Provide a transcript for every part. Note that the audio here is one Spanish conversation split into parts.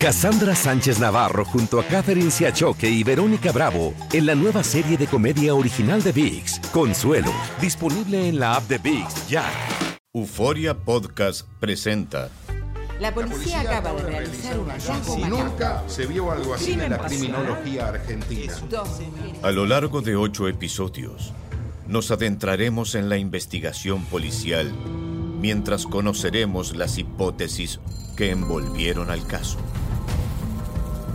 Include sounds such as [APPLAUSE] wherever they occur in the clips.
Cassandra Sánchez Navarro junto a Catherine Siachoque y Verónica Bravo en la nueva serie de comedia original de VIX, Consuelo, disponible en la app de VIX ya. Euforia Podcast presenta. La policía, acaba de realizar un hallazgo Si nunca se vio algo así en la criminología argentina. A lo largo de ocho episodios, nos adentraremos en la investigación policial mientras conoceremos las hipótesis que envolvieron al caso.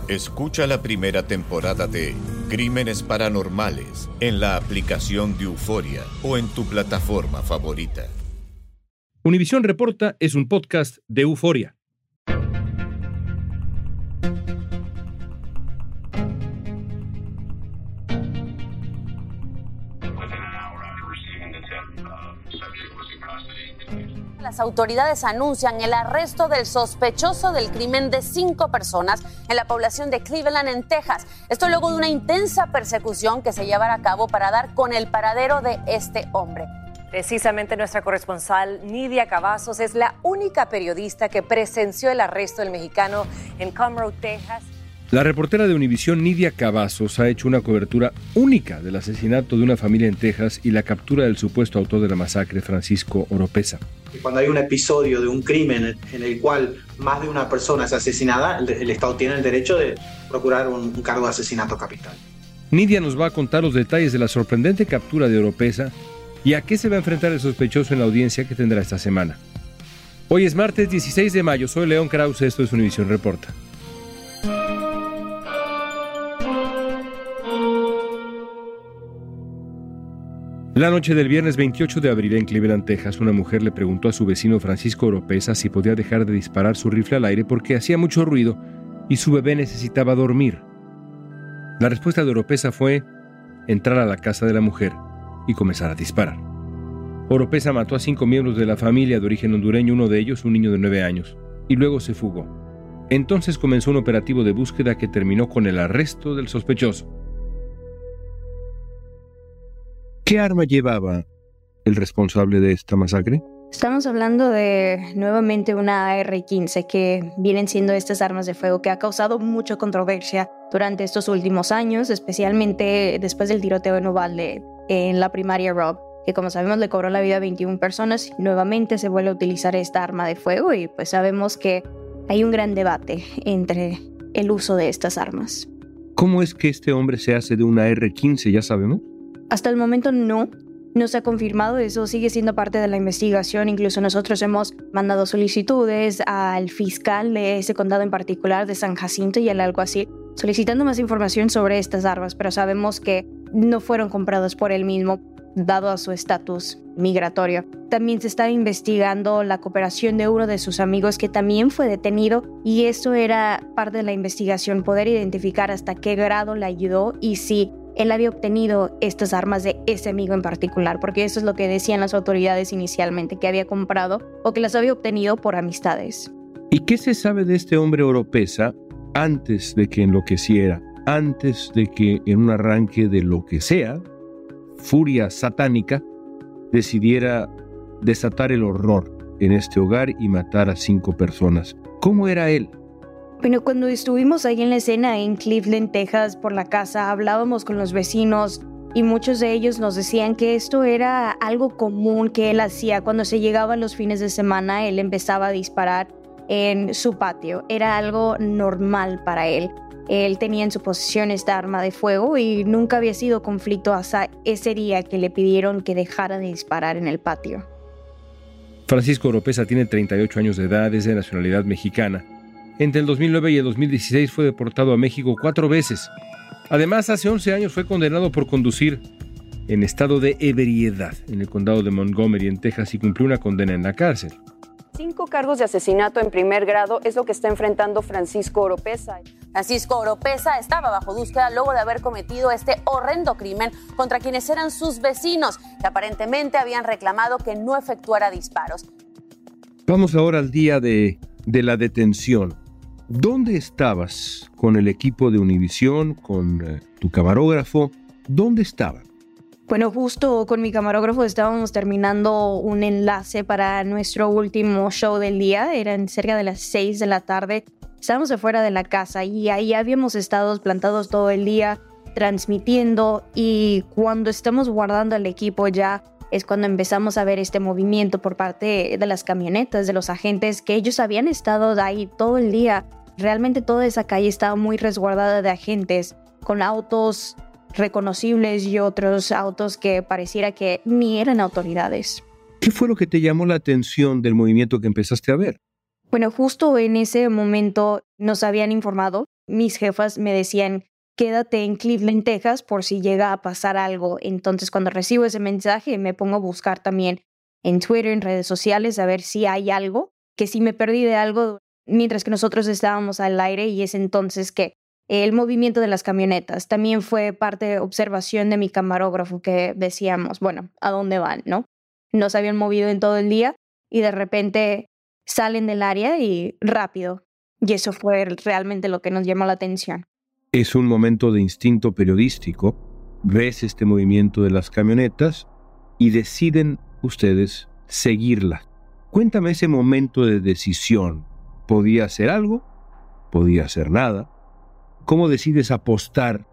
Escucha la primera temporada de Crímenes Paranormales en la aplicación de Euforia o en tu plataforma favorita. Univisión Reporta es un podcast de euforia. Las autoridades anuncian el arresto del sospechoso del crimen de cinco personas en la población de Cleveland, en Texas. Esto luego de una intensa persecución que se llevará a cabo para dar con el paradero de este hombre. Precisamente nuestra corresponsal Nidia Cavazos es la única periodista que presenció el arresto del mexicano en Conroe, Texas. La reportera de Univisión Nidia Cavazos ha hecho una cobertura única del asesinato de una familia en Texas y la captura del supuesto autor de la masacre, Francisco Oropesa. Cuando hay un episodio de un crimen en el cual más de una persona es asesinada, el, Estado tiene el derecho de procurar un, un cargo de asesinato capital. Nidia nos va a contar los detalles de la sorprendente captura de Oropesa y a qué se va a enfrentar el sospechoso en la audiencia que tendrá esta semana. Hoy es martes 16 de mayo, soy León Krause, esto es Univisión Reporta. La noche del viernes 28 de abril en Cleveland, Texas, una mujer le preguntó a su vecino Francisco Oropesa si podía dejar de disparar su rifle al aire porque hacía mucho ruido y su bebé necesitaba dormir. La respuesta de Oropesa fue entrar a la casa de la mujer y comenzar a disparar. Oropesa mató a cinco miembros de la familia de origen hondureño, uno de ellos un niño de nueve años, y luego se fugó. Entonces comenzó un operativo de búsqueda que terminó con el arresto del sospechoso. ¿Qué arma llevaba el responsable de esta masacre? Estamos hablando de nuevamente una AR-15 que vienen siendo estas armas de fuego que ha causado mucha controversia durante estos últimos años, especialmente después del tiroteo en Uvalde en la primaria Rob, que como sabemos le cobró la vida a 21 personas. Nuevamente se vuelve a utilizar esta arma de fuego y pues sabemos que hay un gran debate entre el uso de estas armas. ¿Cómo es que este hombre se hace de una R-15? Ya sabemos. Hasta el momento no, no se ha confirmado, eso sigue siendo parte de la investigación. Incluso nosotros hemos mandado solicitudes al fiscal de ese condado en particular, de San Jacinto y al alguacil, solicitando más información sobre estas armas, pero sabemos que no fueron compradas por él mismo, dado a su estatus migratorio. También se está investigando la cooperación de uno de sus amigos que también fue detenido y eso era parte de la investigación, poder identificar hasta qué grado le ayudó y si él había obtenido estas armas de ese amigo en particular, porque eso es lo que decían las autoridades inicialmente, que había comprado o que las había obtenido por amistades. ¿Y qué se sabe de este hombre Oropesa antes de que enloqueciera, antes de que en un arranque de lo que sea, furia satánica, decidiera desatar el horror en este hogar y matar a cinco personas? ¿Cómo era él? Bueno, cuando estuvimos ahí en la escena en Cleveland, Texas, por la casa, hablábamos con los vecinos y muchos de ellos nos decían que esto era algo común que él hacía. Cuando se llegaban los fines de semana, él empezaba a disparar en su patio. Era algo normal para él. Él tenía en su posesión esta arma de fuego y nunca había sido conflicto hasta ese día que le pidieron que dejara de disparar en el patio. Francisco Oropesa tiene 38 años de edad, es de nacionalidad mexicana. Entre el 2009 y el 2016 fue deportado a México cuatro veces. Además, hace 11 años fue condenado por conducir en estado de ebriedad en el condado de Montgomery, en Texas, y cumplió una condena en la cárcel. Cinco cargos de asesinato en primer grado es lo que está enfrentando Francisco Oropesa. Francisco Oropesa estaba bajo búsqueda luego de haber cometido este horrendo crimen contra quienes eran sus vecinos, que aparentemente habían reclamado que no efectuara disparos. Vamos ahora al día de, de la detención. ¿Dónde estabas con el equipo de Univisión, con eh, tu camarógrafo? ¿Dónde estaban? Bueno, justo con mi camarógrafo estábamos terminando un enlace para nuestro último show del día. Eran cerca de las 6 de la tarde. estábamos afuera de la casa y ahí habíamos estado plantados todo el día transmitiendo y cuando estamos guardando el equipo ya es cuando empezamos a ver este movimiento por parte de las camionetas, de los agentes, que ellos habían estado ahí todo el día. Realmente toda esa calle estaba muy resguardada de agentes, con autos reconocibles y otros autos que pareciera que ni eran autoridades. ¿Qué fue lo que te llamó la atención del movimiento que empezaste a ver? Bueno, justo en ese momento nos habían informado, mis jefas me decían, quédate en Cleveland, Texas, por si llega a pasar algo. Entonces, cuando recibo ese mensaje, me pongo a buscar también en Twitter, en redes sociales, a ver si hay algo, que si me perdí de algo mientras que nosotros estábamos al aire y es entonces que el movimiento de las camionetas también fue parte de observación de mi camarógrafo que decíamos, bueno, ¿a dónde van? ¿No? Nos habían movido en todo el día y de repente salen del área y rápido. Y eso fue realmente lo que nos llamó la atención. Es un momento de instinto periodístico. Ves este movimiento de las camionetas y deciden ustedes seguirla. Cuéntame ese momento de decisión. ¿Podía hacer algo? ¿Podía hacer nada? ¿Cómo decides apostar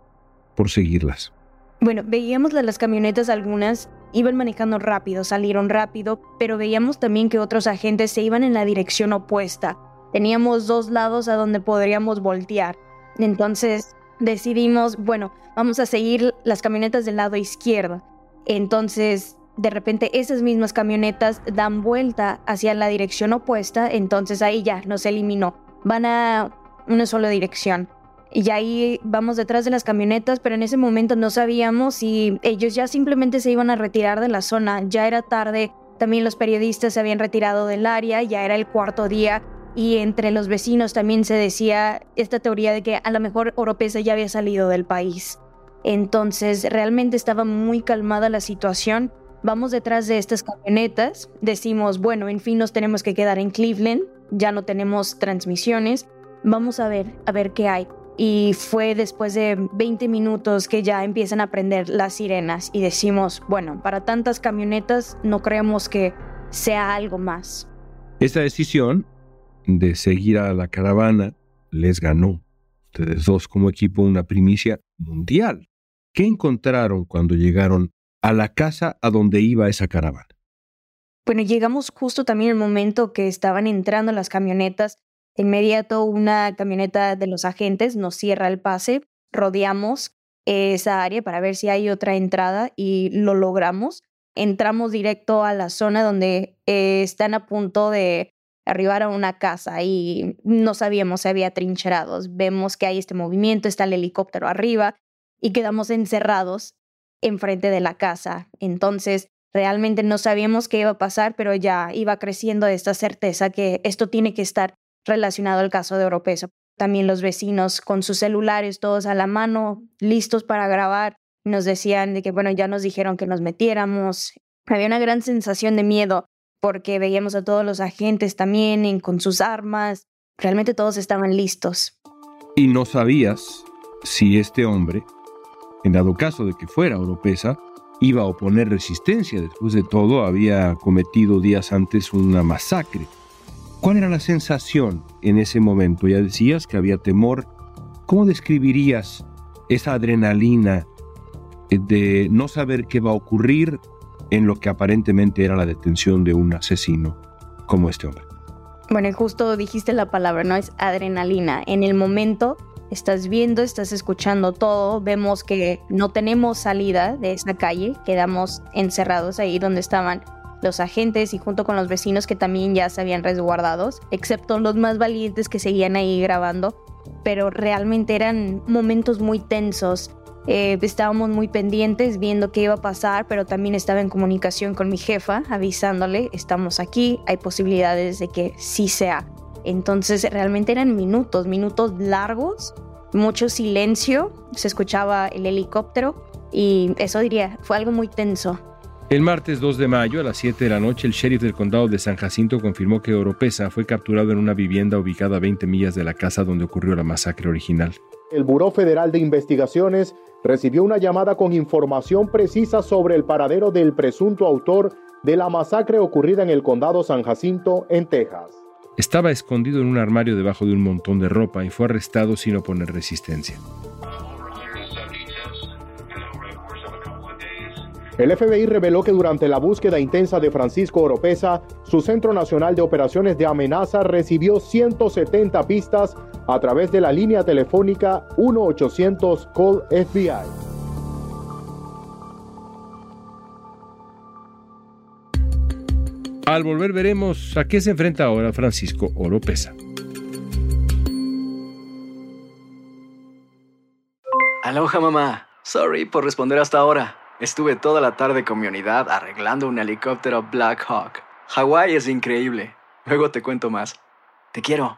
por seguirlas? Bueno, veíamos las camionetas algunas iban manejando rápido, salieron rápido, pero veíamos también que otros agentes se iban en la dirección opuesta. Teníamos dos lados a donde podríamos voltear. Entonces decidimos, bueno, vamos a seguir las camionetas del lado izquierdo. Entonces, de repente esas mismas camionetas dan vuelta hacia la dirección opuesta, entonces ahí ya nos eliminó. Van a una sola dirección. Y ahí vamos detrás de las camionetas, pero en ese momento no sabíamos si ellos ya simplemente se iban a retirar de la zona. Ya era tarde, también los periodistas se habían retirado del área, ya era el cuarto día y entre los vecinos también se decía esta teoría de que a lo mejor Oropesa ya había salido del país. Entonces realmente estaba muy calmada la situación. Vamos detrás de estas camionetas, decimos, bueno, en fin nos tenemos que quedar en Cleveland, ya no tenemos transmisiones, vamos a ver, a ver qué hay y fue después de 20 minutos que ya empiezan a prender las sirenas y decimos, bueno, para tantas camionetas no creemos que sea algo más. Esta decisión de seguir a la caravana les ganó. Ustedes dos como equipo una primicia mundial. ¿Qué encontraron cuando llegaron a la casa a donde iba esa caravana? Bueno, llegamos justo también el momento que estaban entrando las camionetas de inmediato una camioneta de los agentes nos cierra el pase, rodeamos esa área para ver si hay otra entrada y lo logramos. Entramos directo a la zona donde eh, están a punto de arribar a una casa y no sabíamos si había trincherados. Vemos que hay este movimiento, está el helicóptero arriba y quedamos encerrados enfrente de la casa. Entonces, realmente no sabíamos qué iba a pasar, pero ya iba creciendo esta certeza que esto tiene que estar relacionado al caso de Oropesa. También los vecinos con sus celulares todos a la mano, listos para grabar, nos decían de que, bueno, ya nos dijeron que nos metiéramos. Había una gran sensación de miedo porque veíamos a todos los agentes también con sus armas. Realmente todos estaban listos. Y no sabías si este hombre, en dado caso de que fuera Oropesa, iba a oponer resistencia. Después de todo, había cometido días antes una masacre. ¿Cuál era la sensación en ese momento? Ya decías que había temor. ¿Cómo describirías esa adrenalina de no saber qué va a ocurrir en lo que aparentemente era la detención de un asesino como este hombre? Bueno, justo dijiste la palabra, ¿no? Es adrenalina. En el momento estás viendo, estás escuchando todo, vemos que no tenemos salida de esa calle, quedamos encerrados ahí donde estaban los agentes y junto con los vecinos que también ya se habían resguardados, excepto los más valientes que seguían ahí grabando, pero realmente eran momentos muy tensos. Eh, estábamos muy pendientes viendo qué iba a pasar, pero también estaba en comunicación con mi jefa avisándole, estamos aquí, hay posibilidades de que sí sea. Entonces realmente eran minutos, minutos largos, mucho silencio, se escuchaba el helicóptero y eso diría, fue algo muy tenso. El martes 2 de mayo a las 7 de la noche, el sheriff del condado de San Jacinto confirmó que Oropesa fue capturado en una vivienda ubicada a 20 millas de la casa donde ocurrió la masacre original. El Buró Federal de Investigaciones recibió una llamada con información precisa sobre el paradero del presunto autor de la masacre ocurrida en el condado San Jacinto, en Texas. Estaba escondido en un armario debajo de un montón de ropa y fue arrestado sin oponer resistencia. El FBI reveló que durante la búsqueda intensa de Francisco Oropesa, su Centro Nacional de Operaciones de Amenaza recibió 170 pistas a través de la línea telefónica 1-800 Call FBI. Al volver veremos a qué se enfrenta ahora Francisco Oropesa. Aloha mamá. Sorry por responder hasta ahora. Estuve toda la tarde con mi unidad arreglando un helicóptero Black Hawk. Hawái es increíble. Luego te cuento más. Te quiero.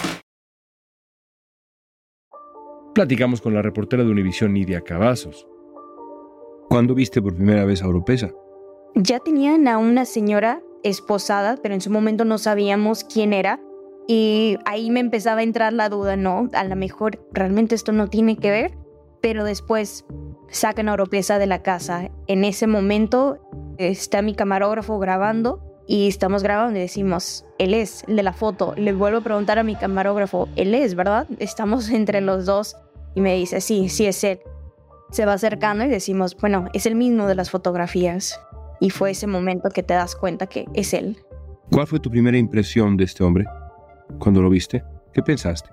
Platicamos con la reportera de Univisión Nidia Cavazos. ¿Cuándo viste por primera vez a Oropesa? Ya tenían a una señora esposada, pero en su momento no sabíamos quién era. Y ahí me empezaba a entrar la duda, ¿no? A lo mejor realmente esto no tiene que ver pero después sacan a Oropesa de la casa. En ese momento está mi camarógrafo grabando y estamos grabando y decimos, él es el de la foto. Le vuelvo a preguntar a mi camarógrafo, él es, ¿verdad? Estamos [LAUGHS] entre los dos y me dice, sí, sí es él. Se va acercando y decimos, bueno, es el mismo de las fotografías. Y fue ese momento que te das cuenta que es él. ¿Cuál fue tu primera impresión de este hombre cuando lo viste? ¿Qué pensaste?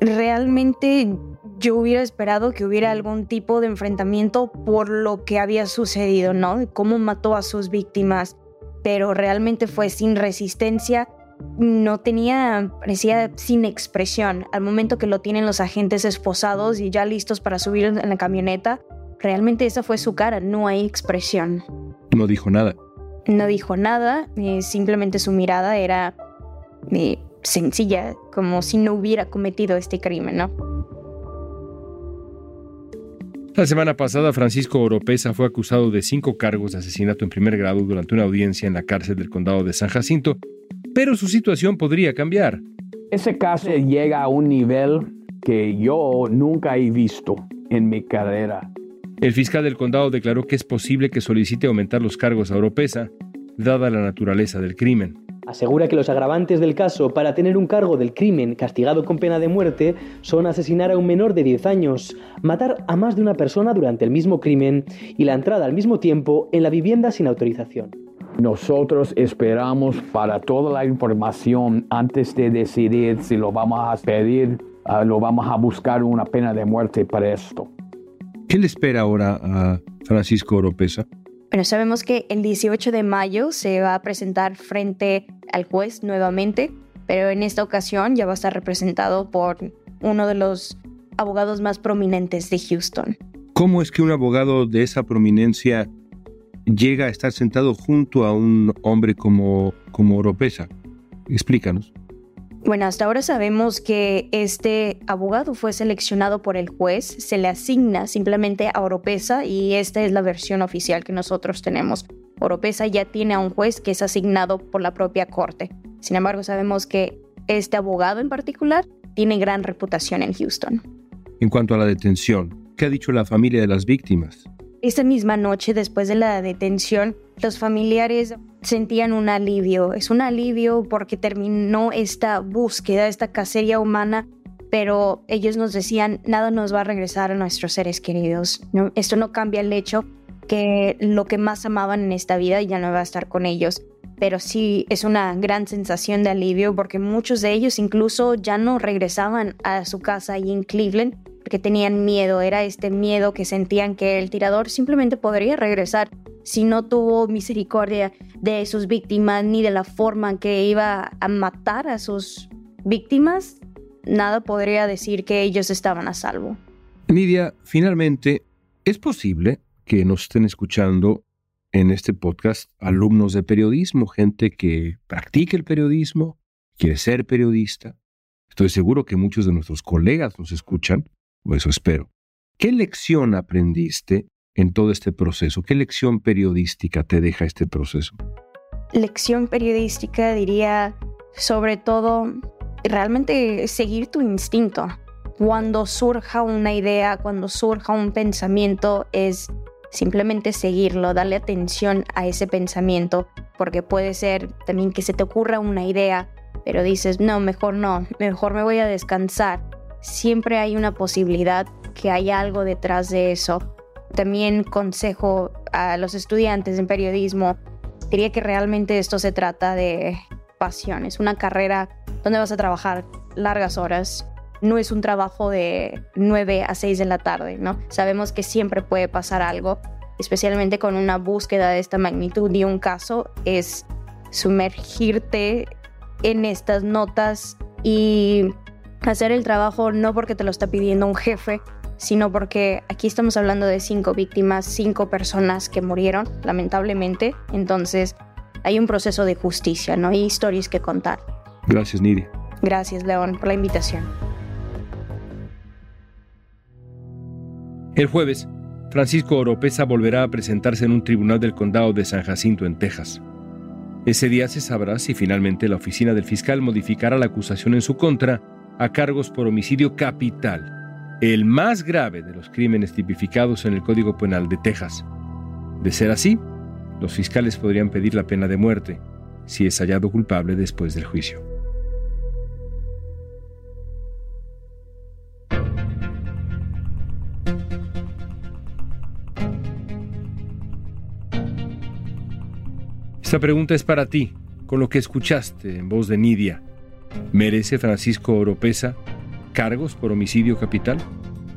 Realmente yo hubiera esperado que hubiera algún tipo de enfrentamiento por lo que había sucedido, ¿no? Cómo mató a sus víctimas, pero realmente fue sin resistencia, no tenía, parecía sin expresión. Al momento que lo tienen los agentes esposados y ya listos para subir en la camioneta, realmente esa fue su cara, no hay expresión. No dijo nada. No dijo nada, eh, simplemente su mirada era eh, sencilla, como si no hubiera cometido este crimen, ¿no? La semana pasada, Francisco Oropesa fue acusado de cinco cargos de asesinato en primer grado durante una audiencia en la cárcel del condado de San Jacinto, pero su situación podría cambiar. Ese caso llega a un nivel que yo nunca he visto en mi carrera. El fiscal del condado declaró que es posible que solicite aumentar los cargos a Oropesa, dada la naturaleza del crimen. Asegura que los agravantes del caso para tener un cargo del crimen castigado con pena de muerte son asesinar a un menor de 10 años, matar a más de una persona durante el mismo crimen y la entrada al mismo tiempo en la vivienda sin autorización. Nosotros esperamos para toda la información antes de decidir si lo vamos a pedir, uh, lo vamos a buscar una pena de muerte para esto. ¿Qué le espera ahora a Francisco Oropesa? Bueno, sabemos que el 18 de mayo se va a presentar frente al juez nuevamente, pero en esta ocasión ya va a estar representado por uno de los abogados más prominentes de Houston. ¿Cómo es que un abogado de esa prominencia llega a estar sentado junto a un hombre como, como Oropesa? Explícanos. Bueno, hasta ahora sabemos que este abogado fue seleccionado por el juez, se le asigna simplemente a Oropesa y esta es la versión oficial que nosotros tenemos. Oropesa ya tiene a un juez que es asignado por la propia corte. Sin embargo, sabemos que este abogado en particular tiene gran reputación en Houston. En cuanto a la detención, ¿qué ha dicho la familia de las víctimas? Esa misma noche, después de la detención, los familiares sentían un alivio. Es un alivio porque terminó esta búsqueda, esta cacería humana, pero ellos nos decían, nada nos va a regresar a nuestros seres queridos. Esto no cambia el hecho que lo que más amaban en esta vida ya no va a estar con ellos. Pero sí es una gran sensación de alivio porque muchos de ellos incluso ya no regresaban a su casa ahí en Cleveland porque tenían miedo, era este miedo que sentían que el tirador simplemente podría regresar si no tuvo misericordia de sus víctimas ni de la forma en que iba a matar a sus víctimas, nada podría decir que ellos estaban a salvo. Nidia, finalmente, ¿es posible que nos estén escuchando en este podcast alumnos de periodismo, gente que practique el periodismo, quieres ser periodista. Estoy seguro que muchos de nuestros colegas nos escuchan, o eso espero. ¿Qué lección aprendiste en todo este proceso? ¿Qué lección periodística te deja este proceso? Lección periodística diría sobre todo realmente seguir tu instinto. Cuando surja una idea, cuando surja un pensamiento, es simplemente seguirlo, darle atención a ese pensamiento, porque puede ser también que se te ocurra una idea, pero dices, no, mejor no, mejor me voy a descansar. Siempre hay una posibilidad que haya algo detrás de eso. También consejo a los estudiantes en periodismo, diría que realmente esto se trata de pasión, es una carrera donde vas a trabajar largas horas, no es un trabajo de 9 a 6 de la tarde, ¿no? Sabemos que siempre puede pasar algo, especialmente con una búsqueda de esta magnitud y un caso, es sumergirte en estas notas y hacer el trabajo no porque te lo está pidiendo un jefe, sino porque aquí estamos hablando de cinco víctimas, cinco personas que murieron, lamentablemente. Entonces, hay un proceso de justicia, ¿no? Hay historias que contar. Gracias, Nidia. Gracias, León, por la invitación. El jueves, Francisco Oropesa volverá a presentarse en un tribunal del condado de San Jacinto, en Texas. Ese día se sabrá si finalmente la oficina del fiscal modificará la acusación en su contra a cargos por homicidio capital, el más grave de los crímenes tipificados en el Código Penal de Texas. De ser así, los fiscales podrían pedir la pena de muerte si es hallado culpable después del juicio. Esta pregunta es para ti, con lo que escuchaste en voz de Nidia. ¿Merece Francisco Oropesa cargos por homicidio capital?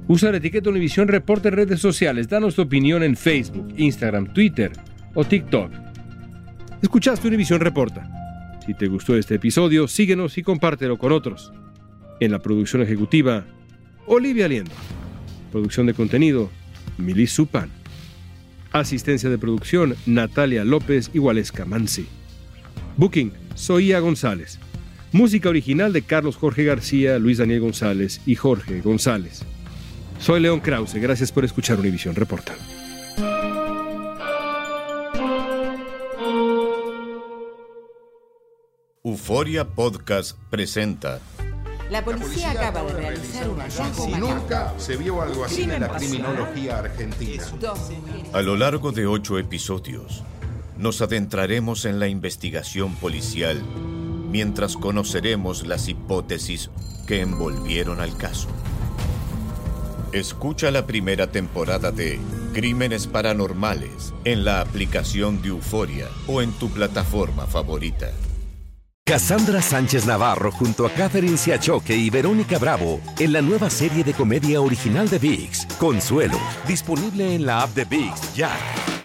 Usa la etiqueta Univisión Reporte en redes sociales. Danos tu opinión en Facebook, Instagram, Twitter o TikTok. Escuchaste Univisión Reporta. Si te gustó este episodio, síguenos y compártelo con otros. En la producción ejecutiva, Olivia Liendo. Producción de contenido, Milis Supan. Asistencia de producción, Natalia López y Waleska Mansi. Booking, Soía González. Música original de Carlos Jorge García, Luis Daniel González y Jorge González. Soy León Krause, gracias por escuchar Univisión Reporta. Euforia Podcast presenta. La policía, acaba, de realizar un hallazgo Nunca se vio algo así en la criminología argentina. A lo largo de ocho episodios, nos adentraremos en la investigación policial mientras conoceremos las hipótesis que envolvieron al caso. Escucha la primera temporada de Crímenes Paranormales en la aplicación de Euforia o en tu plataforma favorita. Cassandra Sánchez Navarro junto a Catherine Siachoque y Verónica Bravo en la nueva serie de comedia original de VIX, Consuelo, disponible en la app de VIX ya.